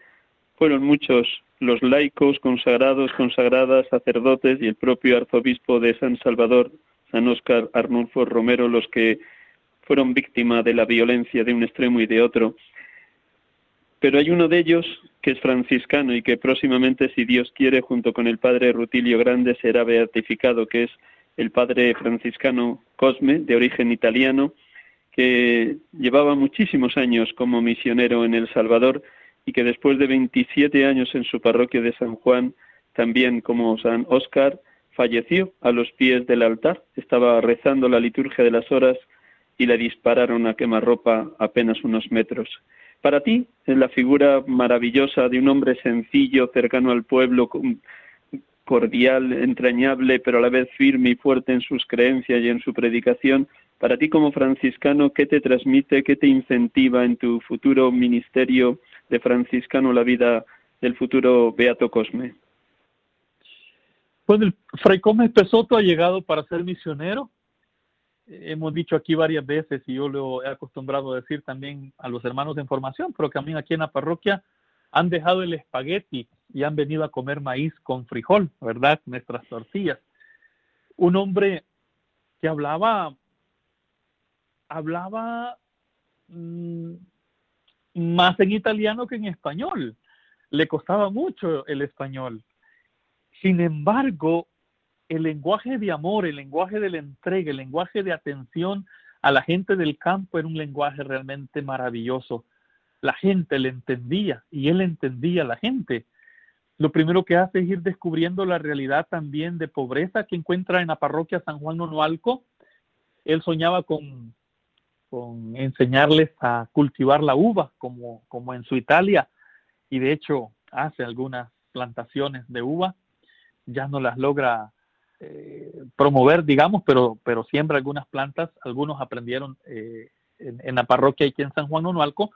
fueron muchos los laicos, consagrados, consagradas, sacerdotes y el propio arzobispo de San Salvador, San Óscar Arnulfo Romero, los que fueron víctimas de la violencia de un extremo y de otro. Pero hay uno de ellos que es franciscano y que próximamente, si Dios quiere, junto con el padre Rutilio Grande, será beatificado, que es el padre franciscano Cosme, de origen italiano, que llevaba muchísimos años como misionero en El Salvador y que después de 27 años en su parroquia de San Juan, también como San Óscar, falleció a los pies del altar. Estaba rezando la liturgia de las horas y le dispararon a quemarropa apenas unos metros. Para ti es la figura maravillosa de un hombre sencillo, cercano al pueblo, cordial, entrañable, pero a la vez firme y fuerte en sus creencias y en su predicación. Para ti como franciscano, ¿qué te transmite, qué te incentiva en tu futuro ministerio de franciscano la vida del futuro Beato Cosme? Pues el Fray Cosme Pesoto ha llegado para ser misionero. Hemos dicho aquí varias veces y yo lo he acostumbrado a decir también a los hermanos de formación, pero también aquí en la parroquia han dejado el espagueti y han venido a comer maíz con frijol, ¿verdad? Nuestras tortillas. Un hombre que hablaba, hablaba mm, más en italiano que en español. Le costaba mucho el español. Sin embargo, el lenguaje de amor, el lenguaje de la entrega, el lenguaje de atención a la gente del campo era un lenguaje realmente maravilloso la gente le entendía y él entendía a la gente. Lo primero que hace es ir descubriendo la realidad también de pobreza que encuentra en la parroquia San Juan Nonualco. Él soñaba con, con enseñarles a cultivar la uva, como, como en su Italia, y de hecho hace algunas plantaciones de uva. Ya no las logra eh, promover, digamos, pero, pero siembra algunas plantas. Algunos aprendieron eh, en, en, la parroquia aquí en San Juan Nonualco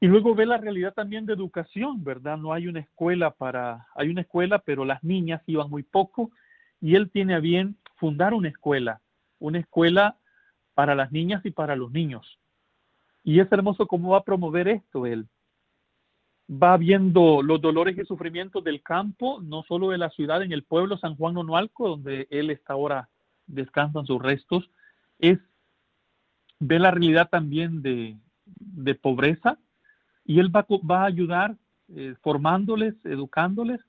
y luego ve la realidad también de educación, ¿verdad? No hay una escuela para, hay una escuela, pero las niñas iban muy poco y él tiene a bien fundar una escuela, una escuela para las niñas y para los niños. Y es hermoso cómo va a promover esto él. Va viendo los dolores y sufrimientos del campo, no solo de la ciudad, en el pueblo San Juan Nonualco, donde él está ahora, descansan sus restos, es ve la realidad también de, de pobreza, y Él va, va a ayudar eh, formándoles, educándoles,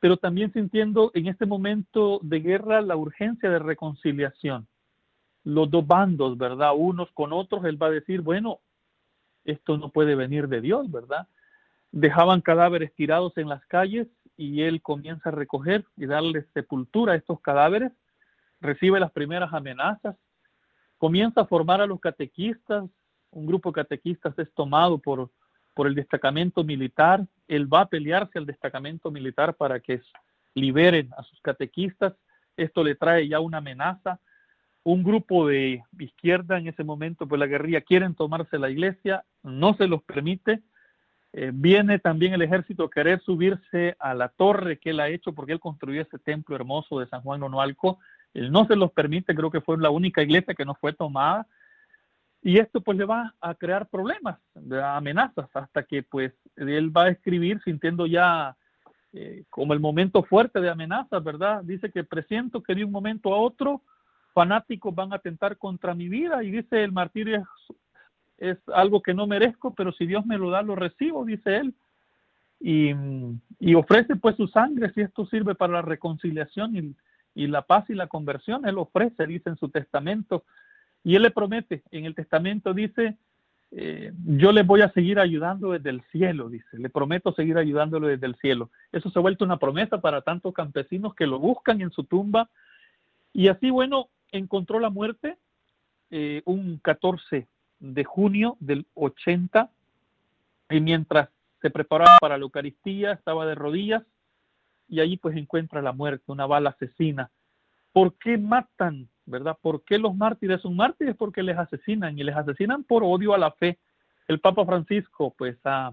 pero también sintiendo en este momento de guerra la urgencia de reconciliación. Los dos bandos, ¿verdad? Unos con otros, Él va a decir, bueno, esto no puede venir de Dios, ¿verdad? Dejaban cadáveres tirados en las calles y él comienza a recoger y darle sepultura a estos cadáveres, recibe las primeras amenazas, comienza a formar a los catequistas, un grupo de catequistas es tomado por, por el destacamento militar, él va a pelearse al destacamento militar para que liberen a sus catequistas, esto le trae ya una amenaza, un grupo de izquierda en ese momento, pues la guerrilla quieren tomarse la iglesia, no se los permite, eh, viene también el ejército a querer subirse a la torre que él ha hecho porque él construyó ese templo hermoso de San Juan Nonualco, él no se los permite, creo que fue la única iglesia que no fue tomada, y esto pues le va a crear problemas, amenazas, hasta que pues él va a escribir sintiendo ya eh, como el momento fuerte de amenazas, ¿verdad? Dice que presiento que de un momento a otro fanáticos van a atentar contra mi vida y dice el martirio es, algo que no merezco, pero si Dios me lo da, lo recibo, dice él. Y, y ofrece pues su sangre si esto sirve para la reconciliación y, y la paz y la conversión. Él ofrece, dice en su testamento. Y él le promete, en el testamento dice, eh, yo le voy a seguir ayudando desde el cielo, dice, le prometo seguir ayudándolo desde el cielo. Eso se ha vuelto una promesa para tantos campesinos que lo buscan en su tumba. Y así, bueno, encontró la muerte eh, un 14 de junio del 80 y mientras se preparaba para la Eucaristía estaba de rodillas y allí pues encuentra la muerte, una bala asesina. ¿Por qué matan, verdad? ¿Por qué los mártires son mártires? Porque les asesinan y les asesinan por odio a la fe. El Papa Francisco pues ha,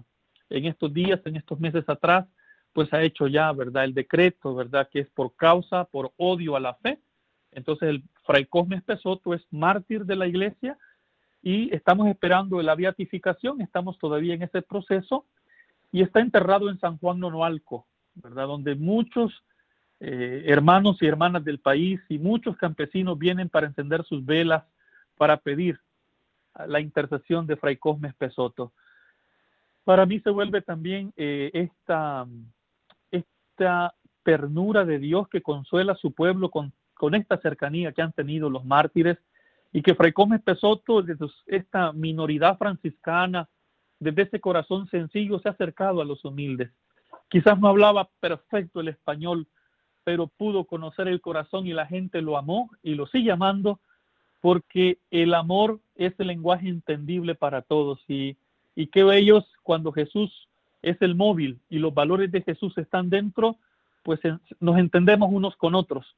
en estos días, en estos meses atrás, pues ha hecho ya, ¿verdad? El decreto, ¿verdad? Que es por causa, por odio a la fe entonces el fray Cosme Pesoto es mártir de la iglesia y estamos esperando la beatificación, estamos todavía en ese proceso y está enterrado en San Juan Nonoalco, ¿verdad? Donde muchos eh, hermanos y hermanas del país y muchos campesinos vienen para encender sus velas, para pedir la intercesión de Fray Cosme Pesoto. Para mí se vuelve también eh, esta, esta ternura de Dios que consuela a su pueblo con con esta cercanía que han tenido los mártires y que Fray Gómez Pesoto, desde esta minoridad franciscana, desde ese corazón sencillo, se ha acercado a los humildes. Quizás no hablaba perfecto el español, pero pudo conocer el corazón y la gente lo amó y lo sigue amando porque el amor es el lenguaje entendible para todos y, y que ellos cuando Jesús es el móvil y los valores de Jesús están dentro, pues nos entendemos unos con otros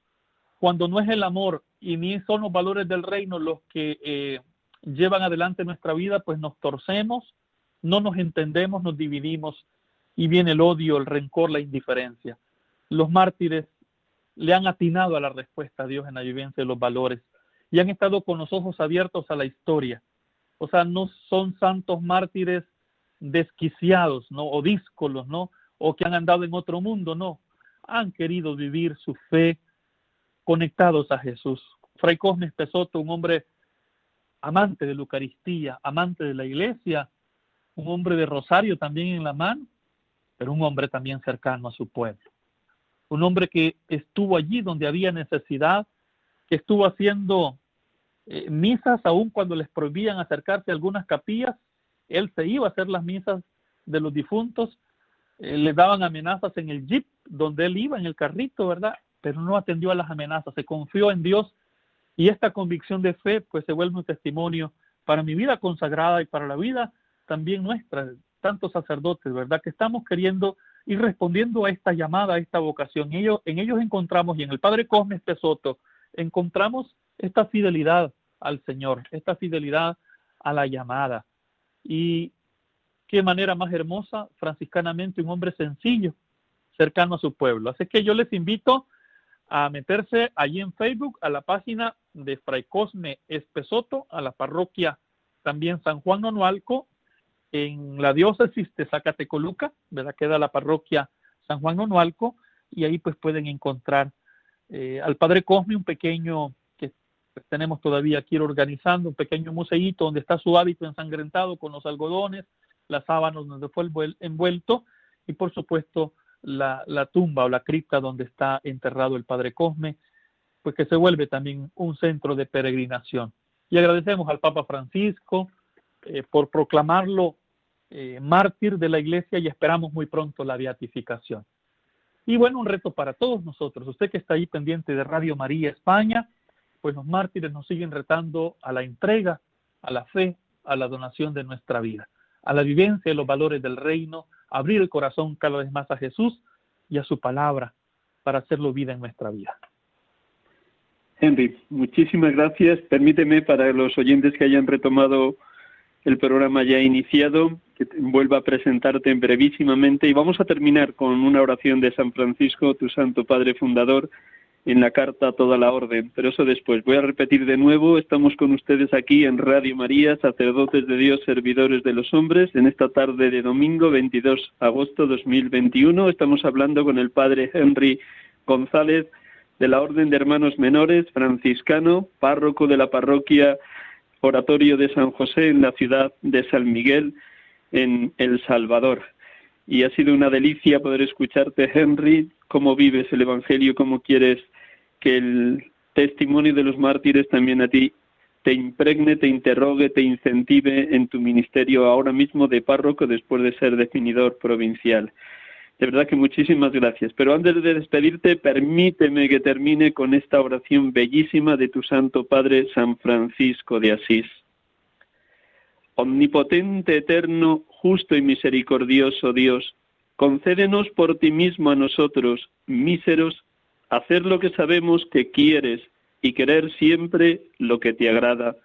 cuando no es el amor y ni son los valores del reino los que eh, llevan adelante nuestra vida, pues nos torcemos, no nos entendemos, nos dividimos y viene el odio, el rencor, la indiferencia. Los mártires le han atinado a la respuesta a Dios en la vivencia de los valores y han estado con los ojos abiertos a la historia. O sea, no son santos mártires desquiciados, ¿no? O díscolos, ¿no? O que han andado en otro mundo, no. Han querido vivir su fe conectados a Jesús. Fray Cosme Pesoto, un hombre amante de la Eucaristía, amante de la iglesia, un hombre de rosario también en la mano, pero un hombre también cercano a su pueblo. Un hombre que estuvo allí donde había necesidad, que estuvo haciendo eh, misas aún cuando les prohibían acercarse a algunas capillas, él se iba a hacer las misas de los difuntos, eh, le daban amenazas en el jeep donde él iba, en el carrito, ¿verdad? Pero no atendió a las amenazas, se confió en Dios y esta convicción de fe pues se vuelve un testimonio para mi vida consagrada y para la vida también nuestra, tantos sacerdotes, ¿verdad? Que estamos queriendo ir respondiendo a esta llamada, a esta vocación. Y ellos, en ellos encontramos, y en el Padre Cosme Pesoto, encontramos esta fidelidad al Señor, esta fidelidad a la llamada. Y qué manera más hermosa, franciscanamente, un hombre sencillo, cercano a su pueblo. Así que yo les invito a meterse allí en Facebook a la página de Fray Cosme Espesoto, a la parroquia también San Juan Nonualco, en la diócesis de Zacatecoluca, ¿verdad? Queda la parroquia San Juan Nonualco, y ahí pues pueden encontrar eh, al Padre Cosme, un pequeño que pues, tenemos todavía aquí organizando, un pequeño museíto donde está su hábito ensangrentado con los algodones, las sábanas donde fue envuelto, y por supuesto la, tumba o la cripta donde está enterrado el Padre Cosme, pues que se vuelve también un centro de peregrinación. Y agradecemos al Papa Francisco eh, por proclamarlo eh, mártir de la iglesia y esperamos muy pronto la beatificación. Y bueno, un reto para todos nosotros. Usted que está ahí pendiente de Radio María España, pues los mártires nos siguen retando a la entrega, a la fe, a la donación de nuestra vida, a la vivencia de los valores del reino, abrir el corazón cada vez más a Jesús y a su palabra para hacerlo vida en nuestra vida. Henry, muchísimas gracias. Permíteme para los oyentes que hayan retomado el programa ya iniciado, que vuelva a presentarte brevísimamente y vamos a terminar con una oración de San Francisco, tu Santo Padre Fundador, en la carta a toda la orden, pero eso después. Voy a repetir de nuevo, estamos con ustedes aquí en Radio María, sacerdotes de Dios, servidores de los hombres, en esta tarde de domingo 22 de agosto 2021. Estamos hablando con el Padre Henry González de la Orden de Hermanos Menores, franciscano, párroco de la parroquia Oratorio de San José en la ciudad de San Miguel, en El Salvador. Y ha sido una delicia poder escucharte, Henry, cómo vives el Evangelio, cómo quieres que el testimonio de los mártires también a ti te impregne, te interrogue, te incentive en tu ministerio ahora mismo de párroco después de ser definidor provincial. De verdad que muchísimas gracias. Pero antes de despedirte, permíteme que termine con esta oración bellísima de tu Santo Padre San Francisco de Asís. Omnipotente, eterno, justo y misericordioso Dios, concédenos por ti mismo a nosotros, míseros, hacer lo que sabemos que quieres y querer siempre lo que te agrada,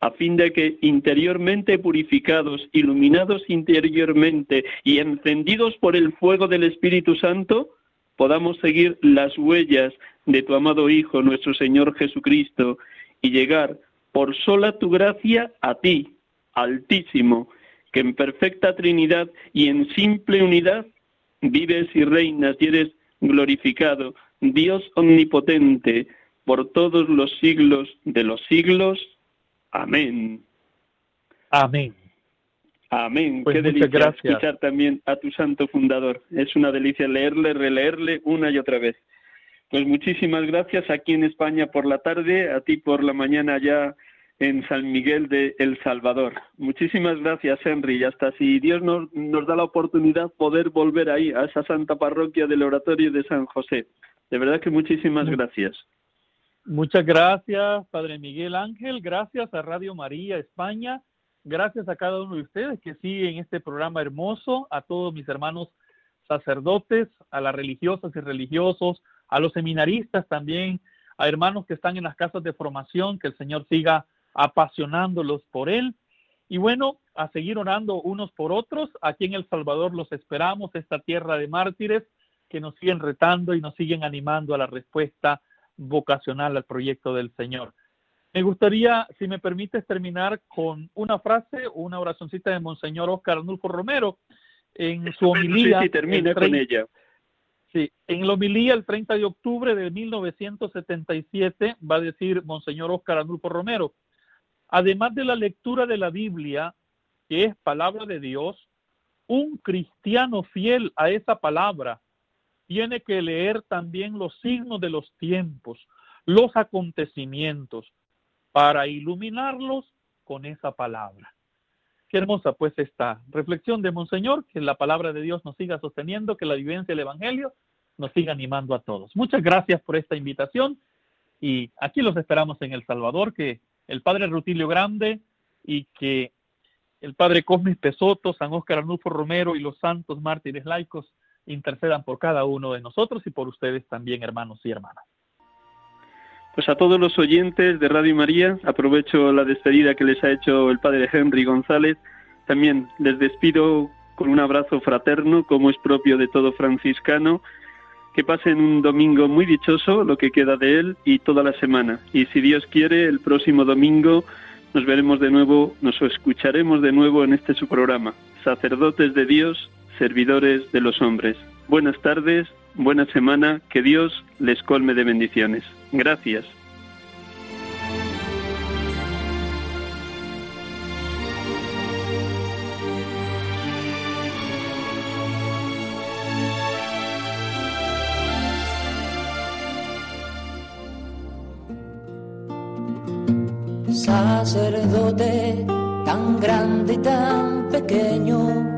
a fin de que interiormente purificados, iluminados interiormente y encendidos por el fuego del Espíritu Santo, podamos seguir las huellas de tu amado Hijo, nuestro Señor Jesucristo, y llegar por sola tu gracia a ti, Altísimo, que en perfecta Trinidad y en simple unidad vives y reinas y eres glorificado Dios omnipotente, por todos los siglos de los siglos. Amén. Amén. Amén. Pues Qué delicia escuchar también a tu santo fundador. Es una delicia leerle, releerle una y otra vez. Pues muchísimas gracias aquí en España por la tarde, a ti por la mañana ya en San Miguel de El Salvador. Muchísimas gracias, Henry. Y hasta si Dios nos, nos da la oportunidad poder volver ahí, a esa santa parroquia del Oratorio de San José. De verdad que muchísimas gracias. Muchas gracias, Padre Miguel Ángel. Gracias a Radio María España. Gracias a cada uno de ustedes que siguen este programa hermoso, a todos mis hermanos sacerdotes, a las religiosas y religiosos, a los seminaristas también, a hermanos que están en las casas de formación, que el Señor siga apasionándolos por Él. Y bueno, a seguir orando unos por otros. Aquí en El Salvador los esperamos, esta tierra de mártires que nos siguen retando y nos siguen animando a la respuesta vocacional al proyecto del Señor. Me gustaría, si me permites, terminar con una frase o una oracioncita de Monseñor Oscar Arnulfo Romero en su homilía. Sí, termina con ella. Sí, en la homilía el 30 de octubre de 1977 va a decir Monseñor Oscar Arnulfo Romero, además de la lectura de la Biblia, que es palabra de Dios, un cristiano fiel a esa palabra tiene que leer también los signos de los tiempos, los acontecimientos, para iluminarlos con esa palabra. Qué hermosa pues esta reflexión de Monseñor, que la palabra de Dios nos siga sosteniendo, que la vivencia del Evangelio nos siga animando a todos. Muchas gracias por esta invitación y aquí los esperamos en El Salvador, que el Padre Rutilio Grande y que el Padre Cosmis Pesoto, San Óscar Arnulfo Romero y los santos mártires laicos intercedan por cada uno de nosotros y por ustedes también, hermanos y hermanas. Pues a todos los oyentes de Radio María, aprovecho la despedida que les ha hecho el padre Henry González. También les despido con un abrazo fraterno, como es propio de todo franciscano. Que pasen un domingo muy dichoso, lo que queda de él, y toda la semana. Y si Dios quiere, el próximo domingo nos veremos de nuevo, nos escucharemos de nuevo en este su programa, Sacerdotes de Dios servidores de los hombres. Buenas tardes, buena semana, que Dios les colme de bendiciones. Gracias. Sacerdote tan grande y tan pequeño,